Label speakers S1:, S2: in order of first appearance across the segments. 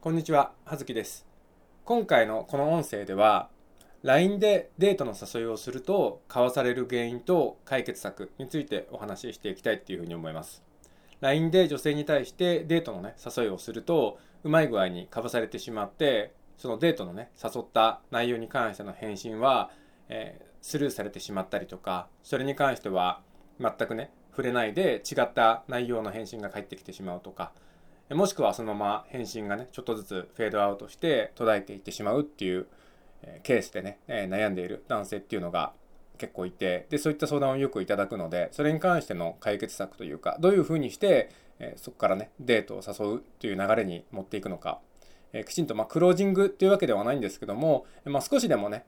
S1: こんにちは、はずきです。今回のこの音声では、LINE でデートの誘いをすると交わされる原因と解決策についてお話ししていきたいっていうふうに思います。LINE で女性に対してデートのね、誘いをすると、うまい具合に交わされてしまって、そのデートのね、誘った内容に関しての返信は、えー、スルーされてしまったりとか、それに関しては全くね、触れないで違った内容の返信が返ってきてしまうとか、もしくはそのまま返信がね、ちょっとずつフェードアウトして途絶えていってしまうっていうケースでね、悩んでいる男性っていうのが結構いて、で、そういった相談をよくいただくので、それに関しての解決策というか、どういうふうにして、そこからね、デートを誘うという流れに持っていくのか、きちんと、まあ、クロージングっていうわけではないんですけども、まあ、少しでもね、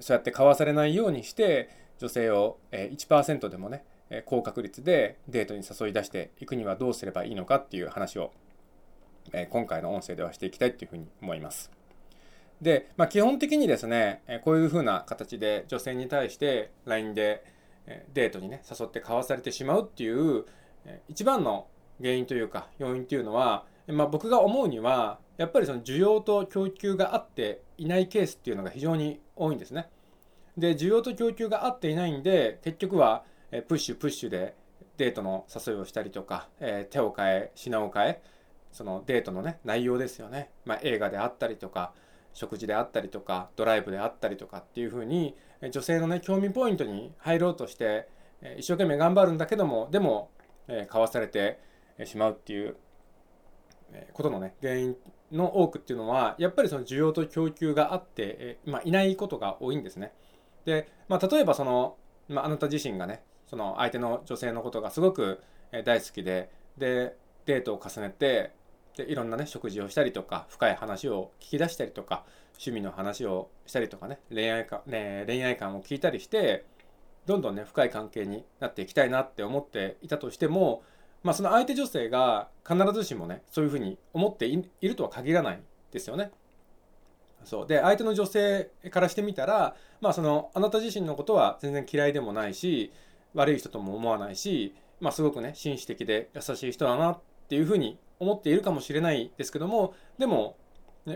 S1: そうやって交わされないようにして、女性を1%でもね、高確率でデートに誘い出していくにはどうすればいいのかっていう話をえ今回の音声ではしていきたいというふうに思います。で、まあ、基本的にですね、こういうふうな形で女性に対して LINE でデートにね、誘って交わされてしまうっていう一番の原因というか要因というのは、まあ、僕が思うにはやっぱりその需要と供給があっていないケースっていうのが非常に多いんですね。で、需要と供給が合っていないんで、結局はプッシュプッシュでデートの誘いをしたりとか、え手を変え、品を変え、そのデートのね内容ですよね、まあ、映画であったりとか食事であったりとかドライブであったりとかっていうふうに女性のね興味ポイントに入ろうとして一生懸命頑張るんだけどもでもかわされてしまうっていうことのね原因の多くっていうのはやっぱりその需要と供給があって、まあ、いないことが多いんですね。で、まあ、例えばその、まあ、あなた自身がねその相手の女性のことがすごく大好きででデートを重ねてでいろんなね食事をしたりとか深い話を聞き出したりとか趣味の話をしたりとかね恋愛か、ね、恋愛観を聞いたりしてどんどんね深い関係になっていきたいなって思っていたとしても、まあ、その相手女性が必ずしもねそういうふうに思っているとは限らないですよね。そうで相手の女性からしてみたら、まあ、そのあなた自身のことは全然嫌いでもないし悪い人とも思わないし、まあ、すごくね紳士的で優しい人だなっていうふうに思っているかもしれないですけどもでも、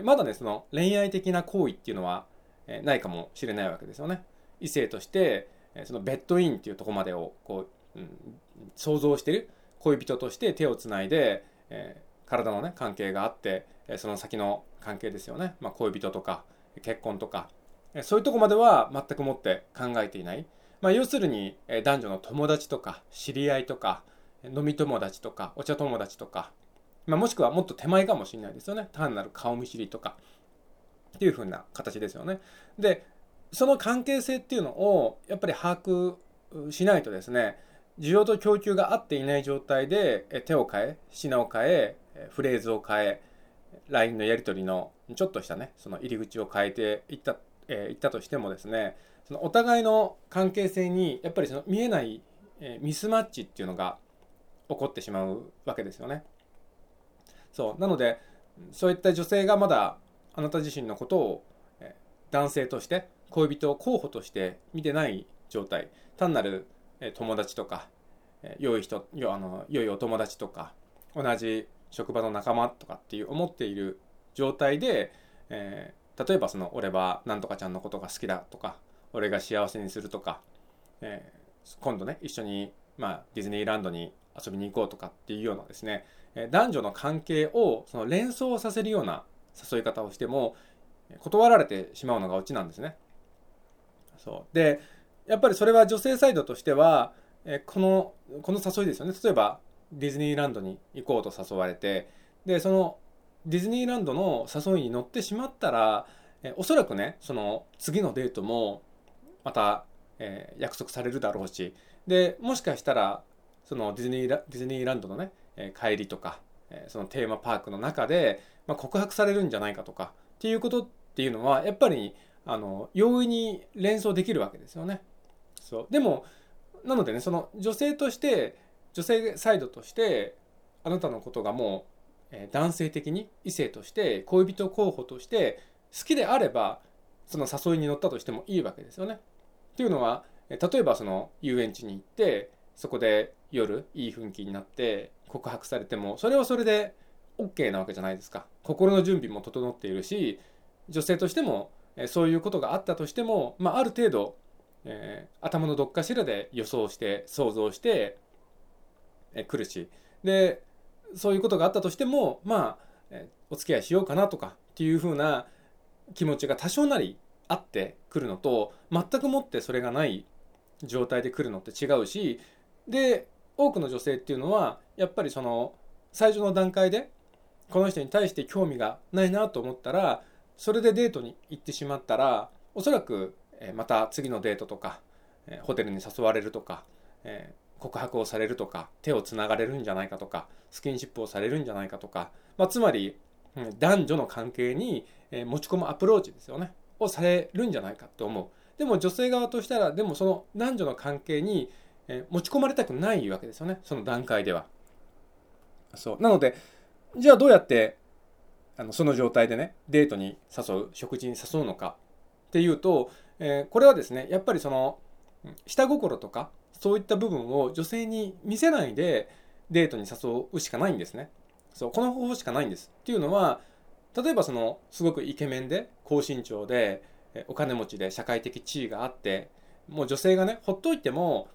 S1: まだねその恋愛的な行為っていうのは、ないかもしれないわけですよね。異性としてそのベッドインっていうとこまでをこう、うん、想像してる恋人として手をつないで、えー、体のね関係があってその先の関係ですよね、まあ、恋人とか結婚とかそういうとこまでは全くもって考えていない、まあ、要するに男女の友達とか知り合いとか飲み友達とかお茶友達とかまあ、もしくはもっと手前かもしれないですよね。単なる顔見知りとか。っていう風な形ですよね。でその関係性っていうのをやっぱり把握しないとですね需要と供給が合っていない状態で手を変え品を変えフレーズを変え LINE のやり取りのちょっとしたねその入り口を変えていった,、えー、ったとしてもですねそのお互いの関係性にやっぱりその見えない、えミスマッチっていうのが起こってしまうわけですよね。そう。なのでそういった女性がまだあなた自身のことを男性として恋人を候補として見てない状態。単なる友達とか良い人あの良いお友達とか同じ職場の仲間とかっていう思っている状態で、えー、例えばその俺はなんとかちゃんのことが好きだとか俺が幸せにするとか、えー、今度ね一緒に、まあ、ディズニーランドに遊びに行こうとかっていうようなですね男女の関係をその連想させるような誘い方をしても断られてしまうのがオチなんですね。そうでやっぱりそれは女性サイドとしてはこのこの誘いですよね例えばディズニーランドに行こうと誘われてでそのディズニーランドの誘いに乗ってしまったらおそらくねその次のデートもまた、え、約束されるだろうしでもしかしたらそのディズニーラディズニーランドのねえ帰りとか、えそのテーマパークの中で、ま告白されるんじゃないかとかっていうことっていうのはやっぱりあの容易に連想できるわけですよね。そうでもなのでねその女性として女性サイドとしてあなたのことがもう、え男性的に異性として恋人候補として好きであればその誘いに乗ったとしてもいいわけですよね。っていうのは例えばその遊園地に行ってそこで夜いい雰囲気になって告白されてもそれはそれで OK なわけじゃないですか。心の準備も整っているし女性としてもそういうことがあったとしても、まあ、ある程度、えー、頭のどっかしらで予想して想像してえ来るし。でそういうことがあったとしてもまあ、えお付き合いしようかなとかっていうふうな気持ちが多少なりあってくるのと全くもってそれがない状態で来るのって違うしで多くの女性っていうのはやっぱりその最初の段階でこの人に対して興味がないなと思ったらそれでデートに行ってしまったらおそらくまた次のデートとかホテルに誘われるとか告白をされるとか手をつながれるんじゃないかとかスキンシップをされるんじゃないかとか、まあ、つまり男女の関係に持ち込むアプローチですよね。をされるんじゃないかと思う。でも女性側としたらでもその男女の関係にえ持ち込まれたくないわけですよね。その段階では。そう。なのでじゃあどうやってあのその状態でねデートに誘う食事に誘うのかっていうと、えー、これはですねやっぱりその下心とかそういった部分を女性に見せないでデートに誘うしかないんですね。そうこの方法しかないんです。っていうのは例えばそのすごくイケメンで高身長でお金持ちで社会的地位があってもう女性がねほっといても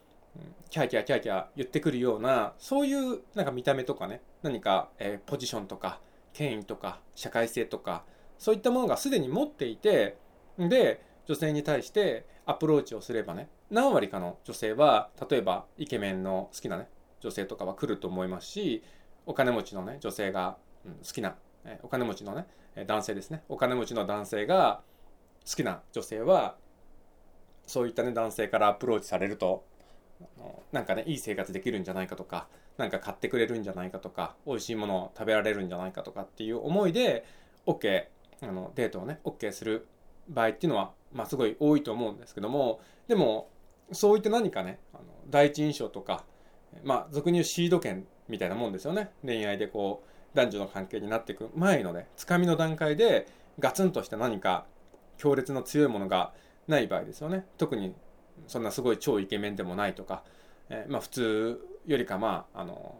S1: キャーキャーキャーキャー言ってくるようなそういうなんか見た目とかね何か、えー、ポジションとか権威とか社会性とかそういったものがすでに持っていてで女性に対してアプローチをすればね何割かの女性は例えばイケメンの好きなね女性とかは来ると思いますしお金持ちのね女性が、うん、好きな、えー、お金持ちのね男性ですね。お金持ちの男性が好きな女性はそういったね男性からアプローチされるとなんかねいい生活できるんじゃないかとか何か買ってくれるんじゃないかとか美味しいものを食べられるんじゃないかとかっていう思いで OK あのデートをね OK する場合っていうのは、まあ、すごい多いと思うんですけどもでもそういった何かねあの第一印象とかまあ俗に言うシード権みたいなもんですよね。恋愛でこう男女の関係になっていく前のねつかみの段階でガツンとした何か強烈な強いものがない場合ですよね。特にそんなすごい超イケメンでもないとか、えー、まあ普通よりかまああの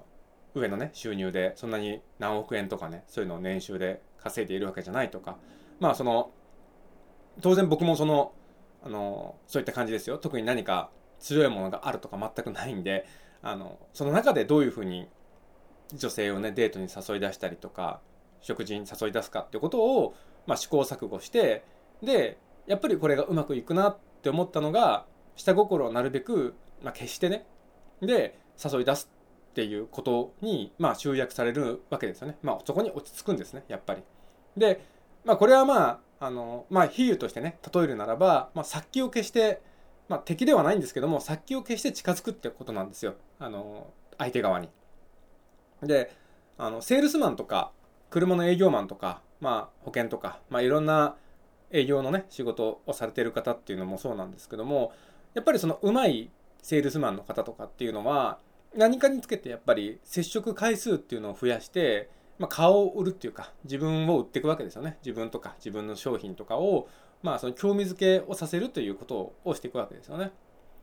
S1: 上のね収入でそんなに何億円とかねそういうのを年収で稼いでいるわけじゃないとかまあその当然僕もそのあのそういった感じですよ。特に何か強いものがあるとか全くないんであのその中でどういうふうに女性をねデートに誘い出したりとか食事に誘い出すかってことを、まあ、試行錯誤してでやっぱりこれがうまくいくなって思ったのが下心をなるべく、まあ、消してねで誘い出すっていうことに、まあ、集約されるわけですよね。まあ、そこに落ち着くんですねやっぱり。で、まあ、これはまああの、まあ、比喩としてね例えるならば、まあ、殺気を消して、まあ、敵ではないんですけども殺気を消して近づくってことなんですよあの相手側に。であのセールスマンとか車の営業マンとか、まあ、保険とか、まあ、いろんな営業のね仕事をされてる方っていうのもそうなんですけどもやっぱりそのうまいセールスマンの方とかっていうのは何かにつけてやっぱり接触回数っていうのを増やして、まあ、顔を売るっていうか自分を売っていくわけですよね。自分とか自分の商品とかをまあその興味づけをさせるということをしていくわけですよね。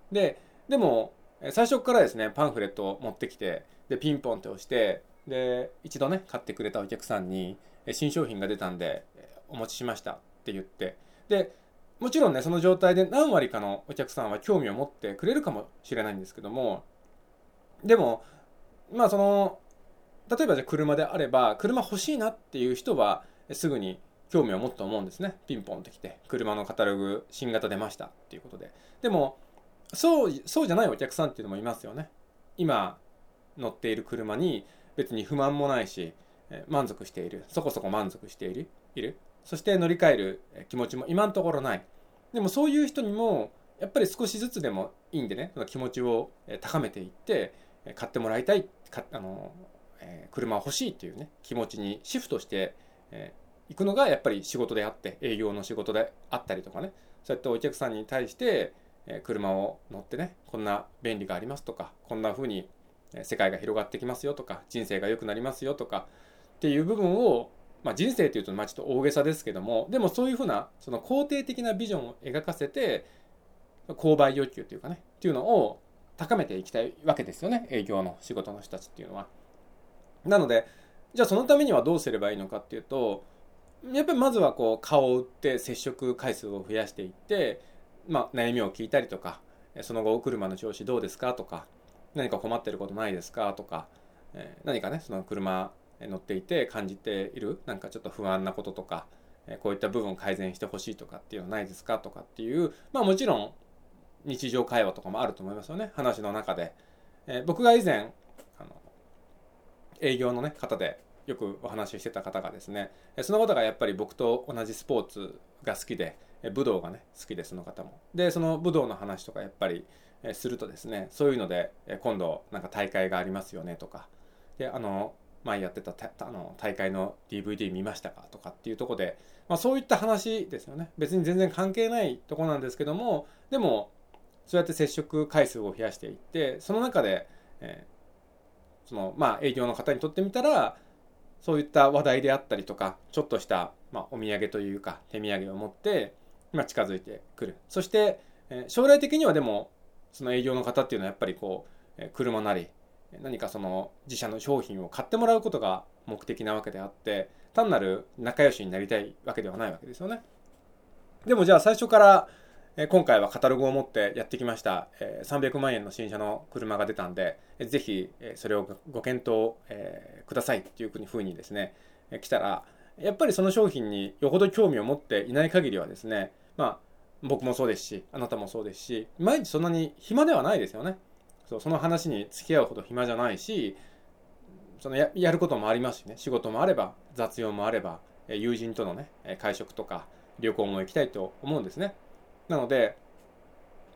S1: ででも最初からですねパンフレットを持ってきてでピンポンって押してで一度ね買ってくれたお客さんに新商品が出たんでお持ちしましたって言ってでもちろんねその状態で何割かのお客さんは興味を持ってくれるかもしれないんですけどもでもまあその例えばじゃあ車であれば車欲しいなっていう人はすぐに興味を持つと思うんですね。ピンポンってきて車のカタログ新型出ましたっていうことで。でもそうそうじゃないお客さんっていうのもいますよね。今乗っている車に別に不満もないし満足している。そこそこ満足しているいる。そして乗り換える気持ちも今のところない。でもそういう人にもやっぱり少しずつでもいいんでねその気持ちを高めていって買ってもらいたいかあの、えー、車欲しいっていうね気持ちにシフトして、えー、くのがやっぱり仕事であって営業の仕事であったりとかねそうやってお客さんに対して、え、車を乗ってねこんな便利がありますとかこんな風に世界が広がってきますよとか人生が良くなりますよとかっていう部分をまあ、人生というとまあちょっと大げさですけどもでもそういうふうなその肯定的なビジョンを描かせて購買欲求というかねっていうのを高めていきたいわけですよね営業の仕事の人たちっていうのは。なのでじゃあそのためにはどうすればいいのかっていうとやっぱりまずはこう顔を打って接触回数を増やしていって、まあ、悩みを聞いたりとかその後お車の調子どうですかとか何か困ってることないですかとか、え何かねその車乗っていて感じているなんかちょっと不安なこととかこういった部分を改善してほしいとかっていうのはないですかとかっていうまあもちろん日常会話とかもあると思いますよね。話の中で、え僕が以前あの営業の、ね、方でよくお話ししてた方がですねその方がやっぱり僕と同じスポーツが好きで武道がね好きでその方も。でその武道の話とかやっぱりするとですねそういうので今度なんか大会がありますよねとか。であの前やってたあの大会の DVD 見ましたかとかっていうとこで、まあ、そういった話ですよね。別に全然関係ないとこなんですけどもでもそうやって接触回数を増やしていってその中で、えー、そのまあ営業の方にとってみたらそういった話題であったりとかちょっとした、まあ、お土産というか手土産を持って、まあ、近づいてくる。そして、えー、将来的にはでもその営業の方っていうのはやっぱりこう、車なり何かその自社の商品を買ってもらうことが目的なわけであって単なる仲良しになりたいわけではないわけですよね。でもじゃあ最初から今回はカタログを持ってやってきました300万円の新車の車が出たんでぜひそれをご検討くださいっていうふうにですね来たらやっぱりその商品によほど興味を持っていない限りはですねまあ僕もそうですしあなたもそうですし毎日そんなに暇ではないですよね。そうその話に付き合うほど暇じゃないしそのややることもありますしね。仕事もあれば雑用もあれば友人とのね会食とか旅行も行きたいと思うんですね。なので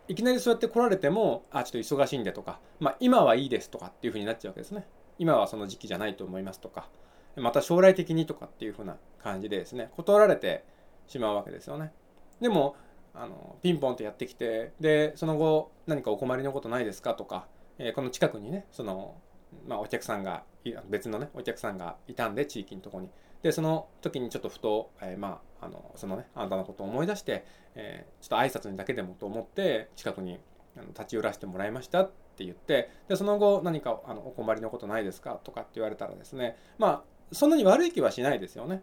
S1: いきなりそうやって来られてもあちょっと忙しいんでとか、まあ、今はいいですとかっていうふうになっちゃうわけですね。今はその時期じゃないと思いますとかまた将来的にとかっていうふうな感じでですね断られてしまうわけですよね。でもあのピンポンってやってきてでその後何かお困りのことないですかとか、えー、この近くにねその、まあ、お客さんが別のねお客さんがいたんで地域のとこにでその時にちょっとふと、えー、まああのそのねあなたのことを思い出して、えー、ちょっと挨拶にだけでもと思って近くに立ち寄らせてもらいましたって言ってでその後何かあのお困りのことないですかとかって言われたらですねまあそんなに悪い気はしないですよね。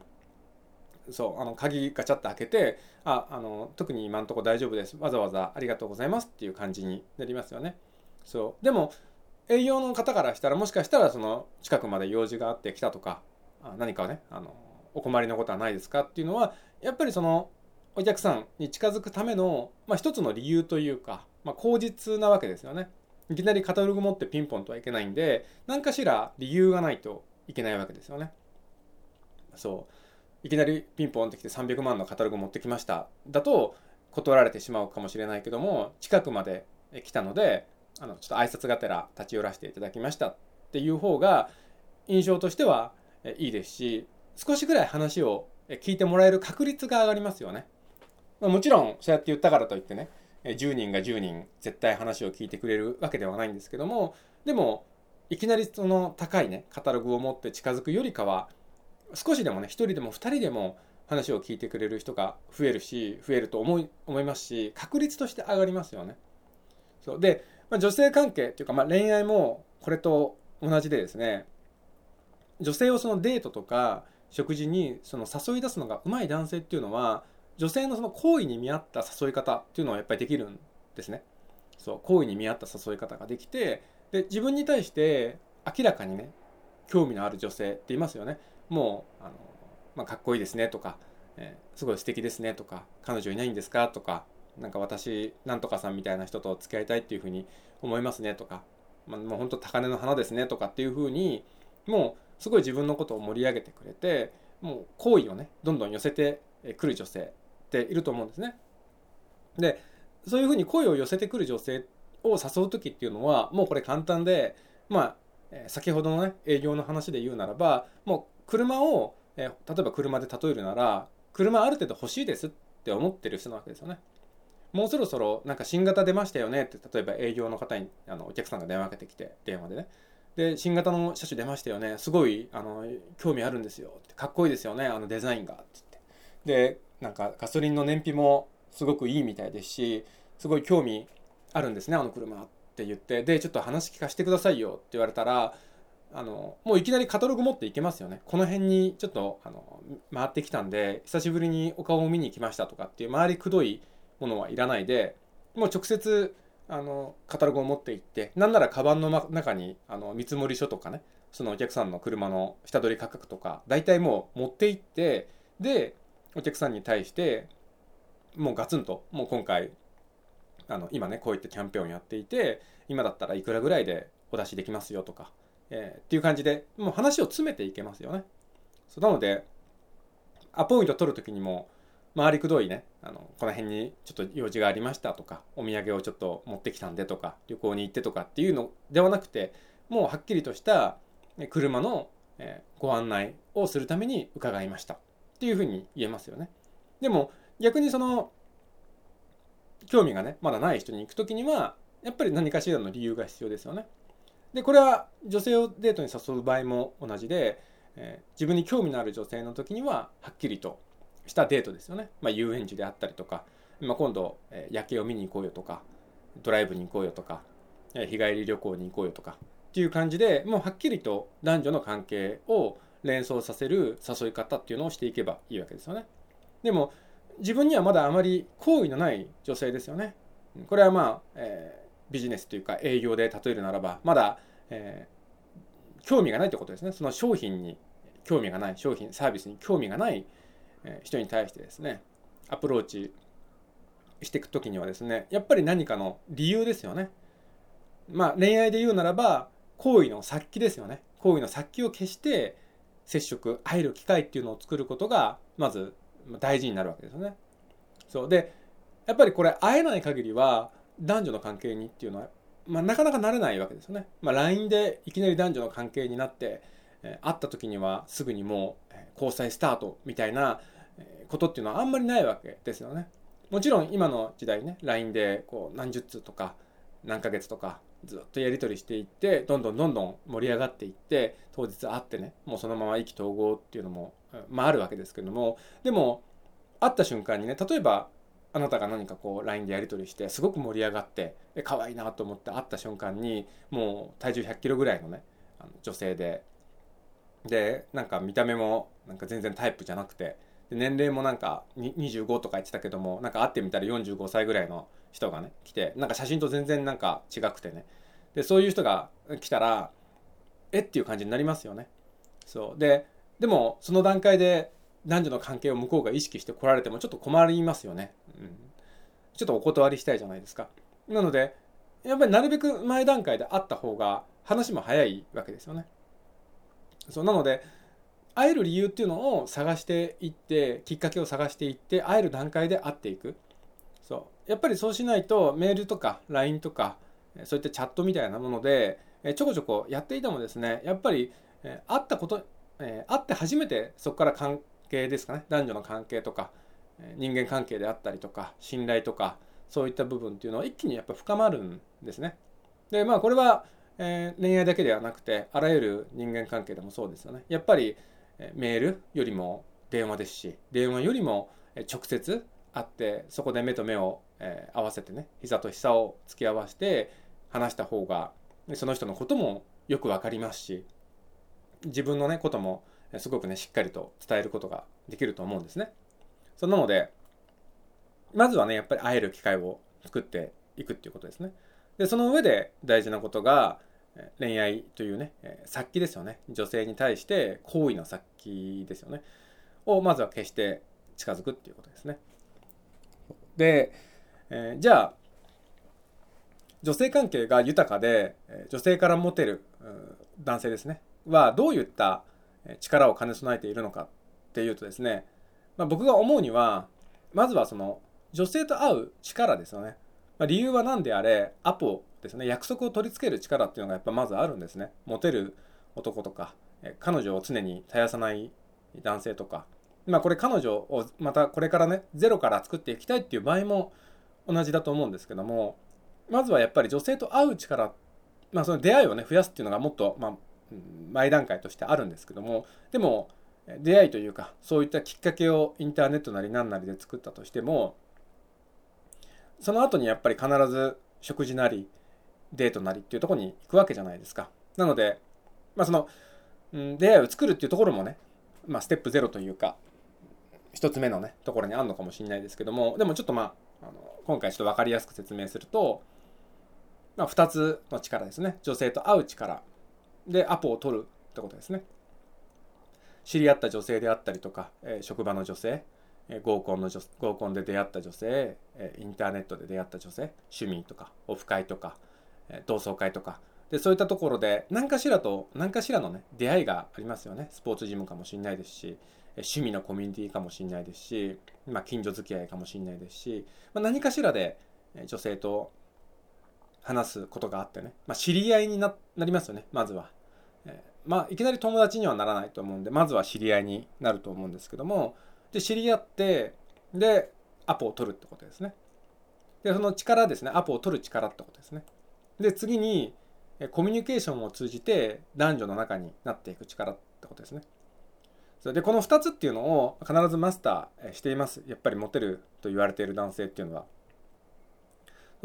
S1: そうあの鍵ガチャッと開けてああの特に今んとこ大丈夫です。わざわざありがとうございますっていう感じになりますよね。そう。でも営業の方からしたらもしかしたらその近くまで用事があって来たとか何かねあのお困りのことはないですか？っていうのはやっぱりそのお客さんに近づくための、まあ、一つの理由というか、まあ、口実なわけですよね。いきなりカタログ持ってピンポンとはいけないんで何かしら理由がないといけないわけですよね。そう。いきなりピンポンってきて300万のカタログ持ってきましただと断られてしまうかもしれないけども近くまで来たのであのちょっと挨拶がてら立ち寄らせていただきましたっていう方が印象としてはいいですし少しぐらい話を聞いてもらえる確率が上がりますよね。もちろんそうやって言ったからといってね10人が10人絶対話を聞いてくれるわけではないんですけどもでもいきなりその高いねカタログを持って近づくよりかは少しでもね1人でも2人でも話を聞いてくれる人が増えるし増えると思い思いますし確率として上がりますよね。そうで、まあ、女性関係っていうか、まあ、恋愛もこれと同じでですね女性をそのデートとか食事にその誘い出すのがうまい男性っていうのは女性のその行為に見合った誘い方っていうのはやっぱりできるんですね。そう行為に見合った誘い方ができてで自分に対して明らかにね興味のある女性っていますよね。もうあの、まあ、かっこいいですねとか、えー、すごい素敵ですねとか彼女いないんですか？とかなんか私なんとかさんみたいな人と付き合いたいっていうふうに思いますねとか、まあ、もう本当高嶺の花ですねとかっていうふうにもうすごい自分のことを盛り上げてくれてもう好意をねどんどん寄せてくる女性っていると思うんですね。でそういうふうに声を寄せてくる女性を誘う時っていうのはもうこれ簡単でまあ先ほどのね営業の話で言うならばもう車を、え例えば車で例えるなら車ある程度欲しいですって思ってる人なわけですよね。もうそろそろなんか新型出ましたよねって例えば営業の方にあのお客さんが電話かけてきて電話でね。で新型の車種出ましたよねすごいあの興味あるんですよってかっこいいですよねあのデザインがって言って。でなんかガソリンの燃費もすごくいいみたいですしすごい興味あるんですねあの車って言って。でちょっと話聞かせてくださいよって言われたらあのもういきなりカタログ持っていけますよね。この辺にちょっとあの回ってきたんで久しぶりにお顔を見に来ましたとかっていう周りくどいものはいらないでもう直接あのカタログを持っていってなんならカバンの中にあの見積書とかねそのお客さんの車の下取り価格とか大体もう持っていってでお客さんに対してもうガツンともう今回あの今ねこういったキャンペーンをやっていて今だったらいくらぐらいでお出しできますよとか、えー、っていう感じでもう話を詰めていけますよね。そうなのでアポイント取る時にも回りくどいねあのこの辺にちょっと用事がありましたとかお土産をちょっと持ってきたんでとか旅行に行ってとかっていうのではなくてもうはっきりとした車のご案内をするために伺いましたっていうふうに言えますよね。でも逆にその興味がねまだない人に行く時にはやっぱり何かしらの理由が必要ですよね。でこれは女性をデートに誘う場合も同じで、えー、自分に興味のある女性の時にははっきりとしたデートですよね。まあ、遊園地であったりとか、まあ、今度、え、夜景を見に行こうよとかドライブに行こうよとか、え、日帰り旅行に行こうよとかっていう感じでもうはっきりと男女の関係を連想させる誘い方っていうのをしていけばいいわけですよね。でも自分にはまだあまり好意のない女性ですよね。これはまあ、えー、ビジネスというか営業で例えるならばまだ、えー、興味がないってことですね。その商品に興味がない商品サービスに興味がない人に対してですねアプローチしていく時にはですねやっぱり何かの理由ですよね。まあ恋愛で言うならば行為の殺気ですよね。行為の殺気を消して接触会える機会っていうのを作ることがまず大事になるわけですよね。そうでやっぱりこれ会えない限りは男女の関係にっていうのは、まあ、なかなかなれないわけですよね。まあ、LINE でいきなり男女の関係になって、え、会った時にはすぐにもう交際スタートみたいなことっていうのはあんまりないわけですよね。もちろん今の時代ね LINE でこう何十通とか何ヶ月とかずっとやり取りしていってどんどんどんどん盛り上がっていって当日会ってねもうそのまま意気投合っていうのも、まあ、あるわけですけどもでも会った瞬間にね例えばあなたが何かこう LINE でやり取りしてすごく盛り上がって可愛いなと思って会った瞬間にもう体重100キロぐらいのねあの女性ででなんか見た目もなんか全然タイプじゃなくてで年齢もなんか25とか言ってたけどもなんか会ってみたら45歳ぐらいの人がね来てなんか写真と全然なんか違くてね。でそういう人が来たらえっていう感じになりますよね。そう。ででもその段階で男女の関係を向こうが意識して来られてもちょっと困りますよね、ちょっとお断りしたいじゃないですか。なのでやっぱりなるべく前段階で会った方が話も早いわけですよね。そうなので会える理由っていうのを探していってきっかけを探していって会える段階で会っていく。そう。やっぱりそうしないとメールとか LINE とかそういったチャットみたいなものでちょこちょこやっていてもですねやっぱり会ったこと会って初めてそこから関係ですかね。男女の関係とか。人間関係であったりとか信頼とかそういった部分っていうのは一気にやっぱ深まるんですね。でまあこれは、えー、恋愛だけではなくてあらゆる人間関係でもそうですよね。やっぱりえメールよりも電話ですし電話よりも直接会ってそこで目と目を、え合わせてね膝と膝を突き合わせて話した方がその人のこともよく分かりますし自分のねこともすごくねしっかりと伝えることができると思うんですね。そなのでまずはねやっぱり会える機会を作っていくっていうことですね。でその上で大事なことが恋愛というね殺気ですよね。女性に対して好意の殺気ですよね。をまずは消して近づくっていうことですね。で、えー、じゃあ女性関係が豊かで女性からモテる男性ですね。はどういった力を兼ね備えているのかっていうとですね、まあ、僕が思うにはまずはその女性と会う力ですよね、まあ、理由は何であれアポですね。約束を取り付ける力っていうのがやっぱまずあるんですね。モテる男とか彼女を常に絶やさない男性とか。まあこれ彼女をまたこれからねゼロから作っていきたいっていう場合も同じだと思うんですけどもまずはやっぱり女性と会う力まあその出会いをね増やすっていうのがもっとまあ前段階としてあるんですけどもでも出会いというかそういったきっかけをインターネットなり何なりで作ったとしてもその後にやっぱり必ず食事なりデートなりっていうとこに行くわけじゃないですか。なのでまあその、うん、出会いを作るっていうところもね、まあステップゼロというか、一つ目のね、ところにあるのかもしれないですけども、でもちょっとまあ、あの今回ちょっと分かりやすく説明すると、まあ、2つの力ですね。女性と会う力。で、アポを取るってことですね。知り合った女性であったりとか、え、職場の女性、え、合コンの女合コンで出会った女性、え、インターネットで出会った女性、趣味とか、オフ会とか、え同窓会とか、でそういったところで何かしらと何かしらのね出会いがありますよね。スポーツジムかもしれないですし趣味のコミュニティかもしれないですし、まあ、近所付き合いかもしれないですし、まあ、何かしらで女性と話すことがあってね、まあ、知り合いになりますよねまずは、まあいきなり友達にはならないと思うんでまずは知り合いになると思うんですけどもで知り合ってでアポを取るってことですね。でその力ですねアポを取る力ってことですね。で次にコミュニケーションを通じて男女の中になっていく力ってことですね。でこの2つっていうのを必ずマスターしています。やっぱりモテると言われている男性っていうのは。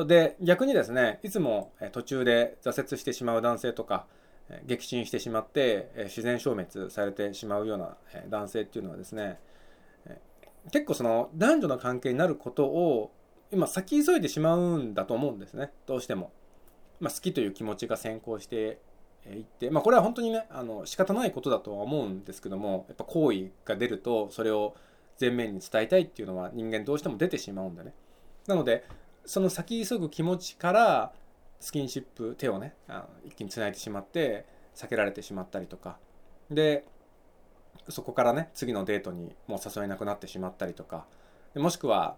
S1: で逆にですねいつも途中で挫折してしまう男性とか激震してしまって自然消滅されてしまうような男性っていうのはですね結構その男女の関係になることを今先急いでしまうんだと思うんですね。どうしても、まあ、好きという気持ちが先行していって、まあ、これは本当にねあの仕方ないことだとは思うんですけどもやっぱ好意が出るとそれを前面に伝えたいっていうのは人間どうしても出てしまうんだね。なのでその先急ぐ気持ちからスキンシップ手をねあの一気につないでしまって避けられてしまったりとか。でそこからね次のデートにもう誘えなくなってしまったりとか。もしくは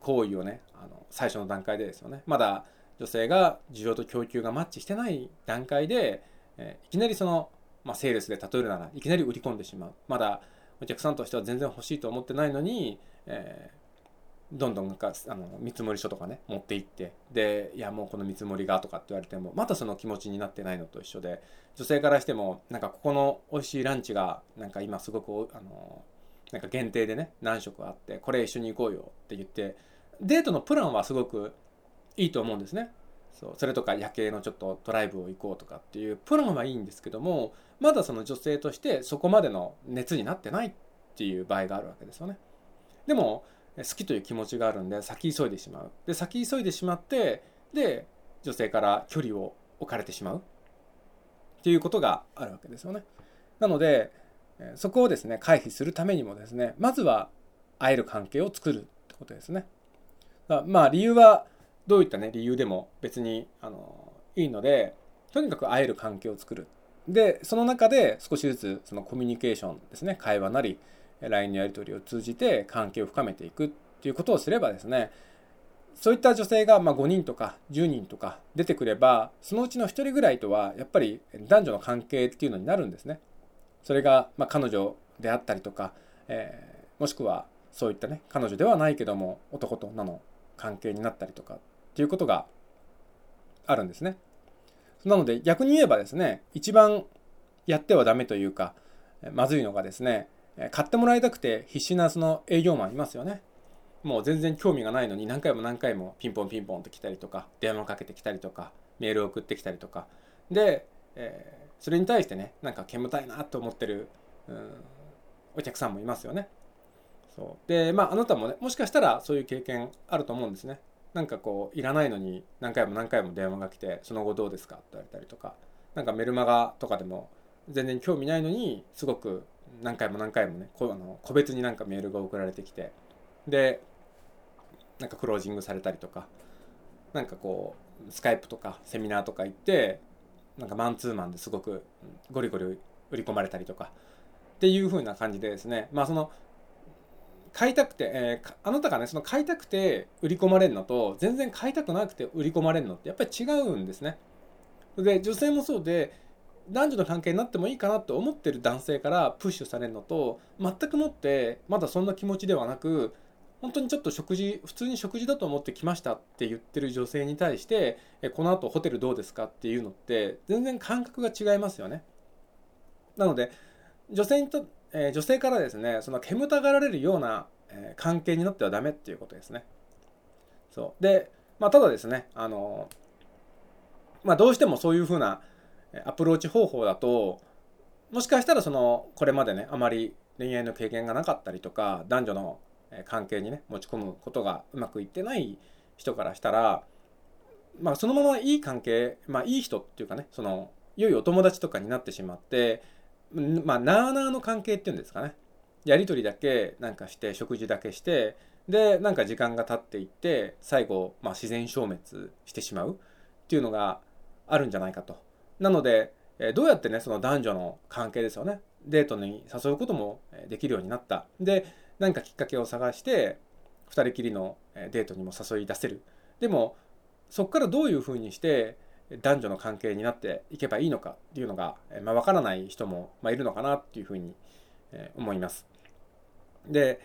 S1: 行為をねあの最初の段階でですよね。まだ女性が需要と供給がマッチしてない段階で、えいきなりその、まあ、セールスで例えるならいきなり売り込んでしまう。まだお客さんとしては全然欲しいと思ってないのに、えどんどんなんかあの見積書とかね持って行ってでいやもうこの見積もりがとかって言われてもまたその気持ちになってないのと一緒で女性からしてもなんかここの美味しいランチがなんか今すごくあのなんか限定でね何食あってこれ一緒に行こうよって言ってデートのプランはすごくいいと思うんですね。そうそれとか夜景のちょっとドライブを行こうとかっていうプランはいいんですけどもまだその女性としてそこまでの熱になってないっていう場合があるわけですよね。でも好きという気持ちがあるんで先急いでしまう。で先急いでしまってで女性から距離を置かれてしまう。っていうことがあるわけですよね。なのでそこをですね回避するためにもですねまずは会える関係を作るってことですね。まあ理由はどういったね理由でも別にあのいいのでとにかく会える関係を作る。でその中で少しずつそのコミュニケーションですね会話なり LINE のやり取りを通じて関係を深めていくっていうことをすればですねそういった女性がま5人とか10人とか出てくればそのうちの1人ぐらいとはやっぱり男女の関係っていうのになるんですね。それがま彼女であったりとか、えー、もしくはそういったね彼女ではないけども男と女の関係になったりとかっていうことがあるんですね。なので逆に言えばですね一番やってはダメというかまずいのがですね買ってもらいたくて必死なその営業マンいますよね。もう全然興味がないのに何回も何回もピンポンピンポンって来たりとか電話かけてきたりとかメールを送ってきたりとかで、えー、それに対してねなんか煙たいなと思ってる、うん、お客さんもいますよね。そうでまああなたもねもしかしたらそういう経験あると思うんですね。なんかこういらないのに何回も何回も電話が来てその後どうですかって言われたりとかなんかメルマガとかでも全然興味ないのにすごく何回も何回もねこあの個別になんかメールが送られてきてでなんかクロージングされたりとかなんかこうスカイプとかセミナーとか行ってなんかマンツーマンですごくゴリゴリ売り込まれたりとかっていう風な感じでですねまあその買いたくて、えー、あなたがねその買いたくて売り込まれるのと全然買いたくなくて売り込まれるのってやっぱり違うんですね。で女性もそうで男女の関係になってもいいかなと思ってる男性からプッシュされるのと全くもってまだそんな気持ちではなく本当にちょっと食事普通に食事だと思って来ましたって言ってる女性に対してこの後ホテルどうですかっていうのって全然感覚が違いますよね。なので女性にと、え、女性からですねその煙たがられるような、え、関係になってはダメっていうことですね。そうで、まあ、ただですねあの、まあ、どうしてもそういうふうなアプローチ方法だともしかしたらそのこれまでねあまり恋愛の経験がなかったりとか男女の関係にね持ち込むことがうまくいってない人からしたらまあそのままいい関係まあいい人っていうかねその良いお友達とかになってしまってまあなあなあの関係っていうんですかねやり取りだけなんかして食事だけしてでなんか時間が経っていって最後、まあ、自然消滅してしまうっていうのがあるんじゃないかと。なのでどうやってねその男女の関係ですよね。デートに誘うこともできるようになった。で何かきっかけを探して2人きりのデートにも誘い出せる。でもそこからどういうふうにして男女の関係になっていけばいいのかっていうのが、まあ、分からない人も、まあ、いるのかなっていうふうに思います。で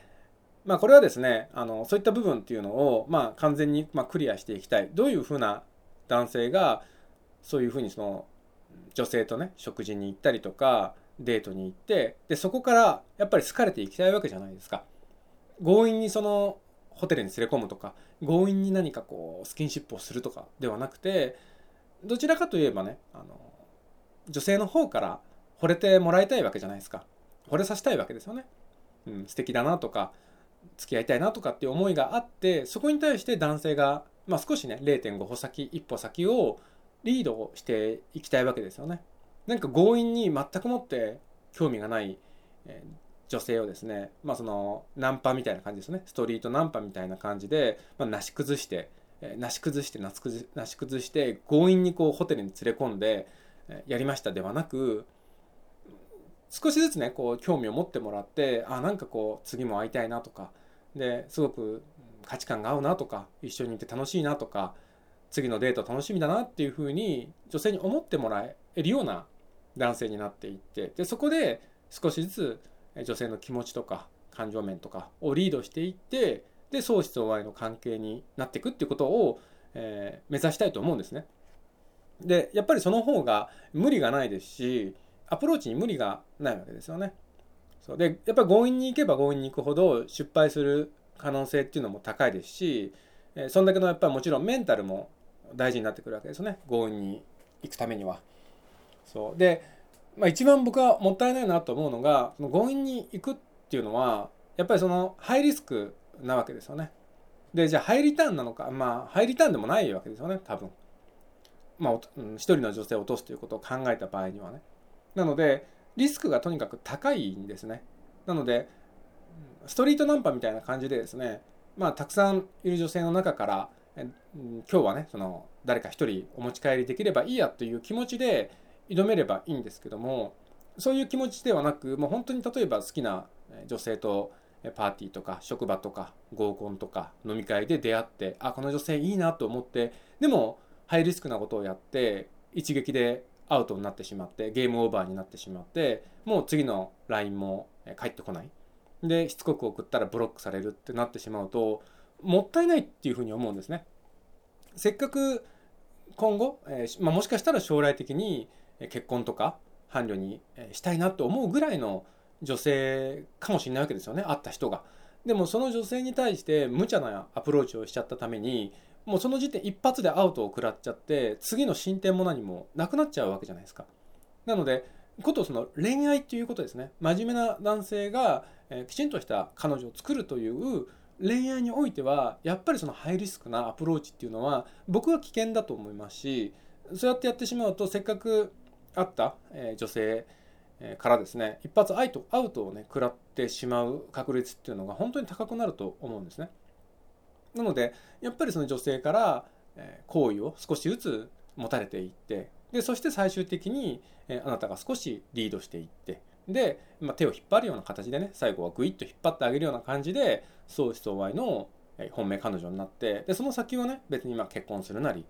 S1: まあこれはですねあのそういった部分っていうのを、まあ、完全に、まあ、クリアしていきたい。どういうふうな男性がそういうふうにその女性とね食事に行ったりとかデートに行ってでそこからやっぱり好かれていきたいわけじゃないですか。強引にそのホテルに連れ込むとか強引に何かこうスキンシップをするとかではなくてどちらかといえばねあの女性の方から惚れてもらいたいわけじゃないですか。惚れさせたいわけですよね、うん、素敵だなとか付き合いたいなとかっていう思いがあってそこに対して男性が、まあ、少しね0.5歩先一歩先をリードをしていきたいわけですよね。なんか強引に全くもって興味がない、え女性をですね、まあそのナンパみたいな感じですね。ストリートナンパみたいな感じで、まあ、なし崩して、えなし崩してなし崩して強引にこうホテルに連れ込んで、えやりましたではなく、少しずつねこう興味を持ってもらってあなんかこう次も会いたいなとかですごく価値観が合うなとか一緒にいて楽しいなとか次のデート楽しみだなっていうふうに女性に思ってもらえるような男性になっていってでそこで少しずつ女性の気持ちとか感情面とかをリードしていってで相思相愛の関係になっていくっていうことを、えー、目指したいと思うんですね。でやっぱりその方が無理がないですしアプローチに無理がないわけですよね。そうでやっぱり強引に行けば強引に行くほど失敗する可能性っていうのも高いですし、え、そんだけのやっぱりもちろんメンタルも大事になってくるわけですね強引に行くためには。そうで、まあ、一番僕はもったいないなと思うのがその強引に行くっていうのはやっぱりそのハイリスクなわけですよね。でじゃあハイリターンなのかまあハイリターンでもないわけですよね多分。まあ、一人の女性を落とすということを考えた場合にはね。なのでリスクがとにかく高いんですね。なのでストリートナンパみたいな感じでですねまあたくさんいる女性の中から今日はねその誰か一人お持ち帰りできればいいやという気持ちで挑めればいいんですけどもそういう気持ちではなくもう本当に例えば好きな女性とパーティーとか職場とか合コンとか飲み会で出会ってあこの女性いいなと思ってでもハイリスクなことをやって一撃でアウトになってしまってゲームオーバーになってしまってもう次の LINE も返ってこない。でしつこく送ったらブロックされるってなってしまうともったいないっていうふうに思うんですね。せっかく今後、えー、まあ、もしかしたら将来的に結婚とか伴侶にしたいなと思うぐらいの女性かもしれないわけですよね会った人が。でもその女性に対して無茶なアプローチをしちゃったためにもうその時点一発でアウトを食らっちゃって次の進展も何もなくなっちゃうわけじゃないですか。なのでことその恋愛っていうことですね真面目な男性が、えきちんとした彼女を作るという恋愛においてはやっぱりそのハイリスクなアプローチっていうのは僕は危険だと思いますしそうやってやってしまうとせっかく会った、え女性からですね一発アウトアウトをね食らってしまう確率っていうのが本当に高くなると思うんですね。なのでやっぱりその女性から好意を少しずつ持たれていってでそして最終的にあなたが少しリードしていってで、まあ、手を引っ張るような形でね最後はグイッと引っ張ってあげるような感じで相思相愛の本命彼女になってでその先はね別にま結婚するなり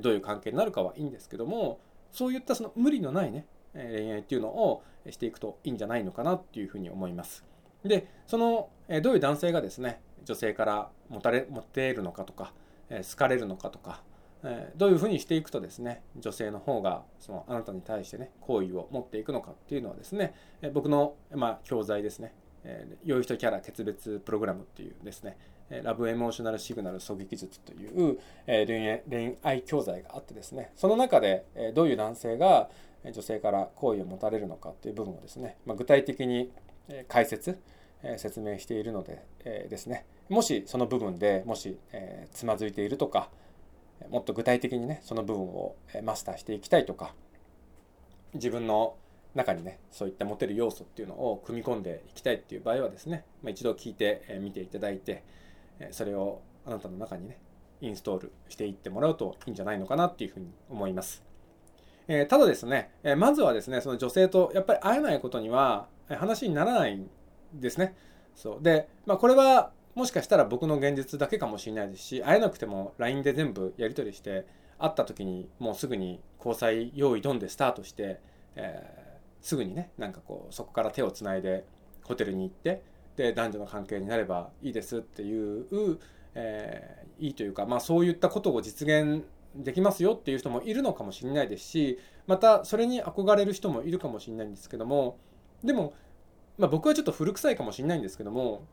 S1: どういう関係になるかはいいんですけどもそういったその無理のないね恋愛っていうのをしていくといいんじゃないのかなっていうふうに思います。でそのどういう男性がですね女性から持たれ持っているのかとか好かれるのかとかえどういうふうにしていくとですね女性の方がそのあなたに対してね好意を持っていくのかっていうのはですねえ僕の、ま、教材ですね「良い人キャラ決別プログラム」っていうですねラブエモーショナルシグナル狙撃術という恋愛教材があってですねその中でどういう男性が女性から好意を持たれるのかっていう部分をですね、ま、具体的に解説説明しているのでですね。もしその部分でもしつまずいているとかもっと具体的にねその部分をマスターしていきたいとか自分の中にねそういった持てる要素っていうのを組み込んでいきたいっていう場合はですね、まあ、一度聞いてみていただいてそれをあなたの中にねインストールしていってもらうといいんじゃないのかなっていうふうに思います。えー、ただですね、えー、まずはですねその女性とやっぱり会えないことには話にならないんですね。そうで、まあ、これはもしかしたら僕の現実だけかもしれないですし会えなくても LINE で全部やり取りして会った時にもうすぐに交際用意どんでスタートして、えー、すぐにねなんかこうそこから手をつないでホテルに行ってで男女の関係になればいいですっていう、えー、いいというか、まあ、そういったことを実現できますよっていう人もいるのかもしれないですしまたそれに憧れる人もいるかもしれないんですけどもでも、まあ、僕はちょっと古臭いかもしれないんですけども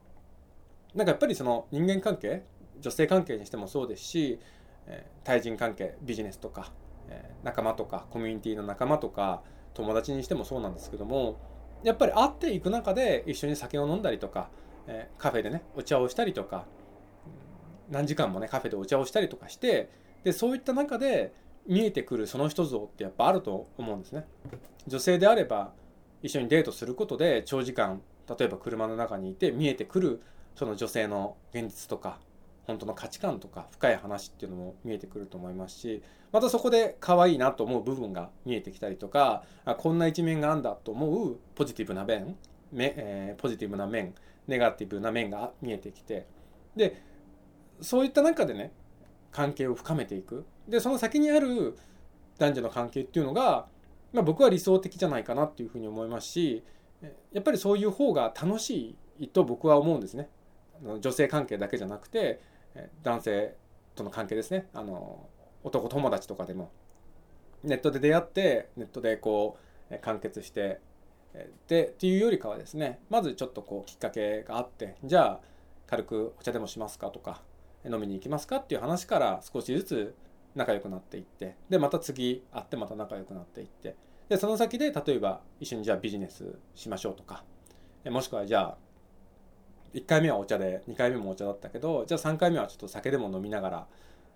S1: なんかやっぱりその人間関係女性関係にしてもそうですし、えー、対人関係ビジネスとか、えー、仲間とかコミュニティの仲間とか友達にしてもそうなんですけどもやっぱり会っていく中で一緒に酒を飲んだりとか、えー、カフェでねお茶をしたりとか何時間もねカフェでお茶をしたりとかしてでそういった中で見えてくるその人像ってやっぱあると思うんですね。女性であれば一緒にデートすることで長時間例えば車の中にいて見えてくるその女性の現実とか本当の価値観とか深い話っていうのも見えてくると思いますしまたそこで可愛いなと思う部分が見えてきたりとかあこんな一面があんだと思うポジティブな面め、えー、ポジティブな面ネガティブな面が見えてきてでそういった中でね関係を深めていくでその先にある男女の関係っていうのが、まあ、僕は理想的じゃないかなっていうふうに思いますしやっぱりそういう方が楽しいと僕は思うんですね。女性関係だけじゃなくて男性との関係ですね。あの男友達とかでもネットで出会ってネットでこう完結してでっていうよりかはですねまずちょっとこうきっかけがあってじゃあ軽くお茶でもしますかとか飲みに行きますかっていう話から少しずつ仲良くなっていってでまた次会ってまた仲良くなっていってでその先で例えば一緒にじゃあビジネスしましょうとかもしくはじゃあ1回目はお茶で2回目もお茶だったけどじゃあ3回目はちょっと酒でも飲みながら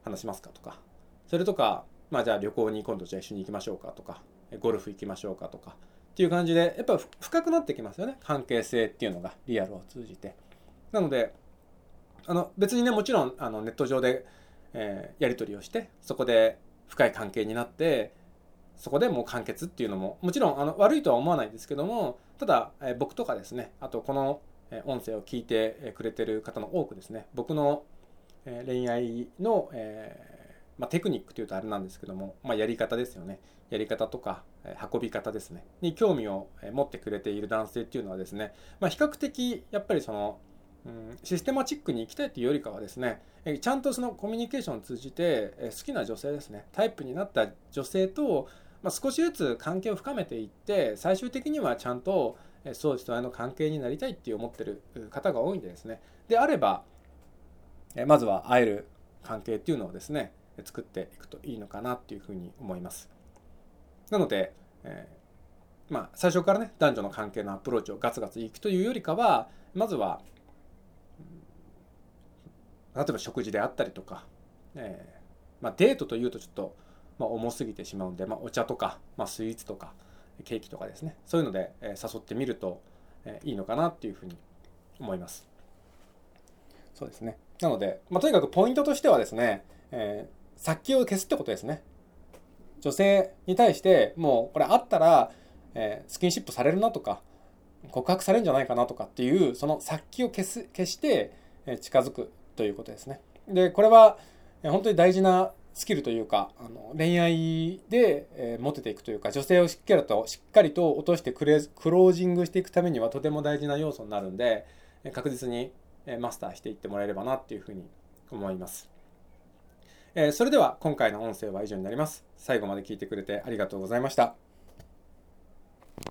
S1: 話しますかとか。それとかまあじゃあ旅行に今度じゃあ一緒に行きましょうかとか。ゴルフ行きましょうかとか。っていう感じでやっぱ深くなってきますよね。関係性っていうのがリアルを通じて。なのであの別にねもちろんあのネット上で、え、やり取りをしてそこで深い関係になってそこでもう完結っていうのももちろんあの悪いとは思わないんですけどもただ、え、僕とかですねあとこの音声を聞いてくれてる方の多くですね。僕の恋愛の、えー、まあ、テクニックというとあれなんですけども、まあ、やり方ですよね。やり方とか運び方ですね。に興味を持ってくれている男性っていうのはですね、まあ、比較的やっぱりその、うん、システマチックに行きたいというよりかはですねちゃんとそのコミュニケーションを通じて好きな女性ですね。タイプになった女性と、ま少しずつ関係を深めていって最終的にはちゃんと相思相愛の関係になりたいって思ってる方が多いんでですね。であればまずは会える関係っていうのをですね作っていくといいのかなっていうふうに思います。なので、えー、まあ最初からね男女の関係のアプローチをガツガツいくというよりかはまずは例えば食事であったりとか、えーまあ、デートというとちょっと、まあ、重すぎてしまうんで、まあ、お茶とか、まあ、スイーツとかケーキとかですね。そういうので、え誘ってみると、えいいのかなっていうふうに思います。そうですね。なので、まあ、とにかくポイントとしてはですね、えー、殺気を消すってことですね。女性に対してもうこれあったら、え、スキンシップされるなとか告白されるんじゃないかなとかっていうその殺気を消す消して近づくということですね。でこれは本当に大事なスキルというかあの恋愛で、えー、モテていくというか女性をしっかりとしっかりと落としてクレクロージングしていくためにはとても大事な要素になるんでえ確実にえマスターしていってもらえればなっていうふうに思います。え、それでは今回の音声は以上になります。最後まで聞いてくれてありがとうございました。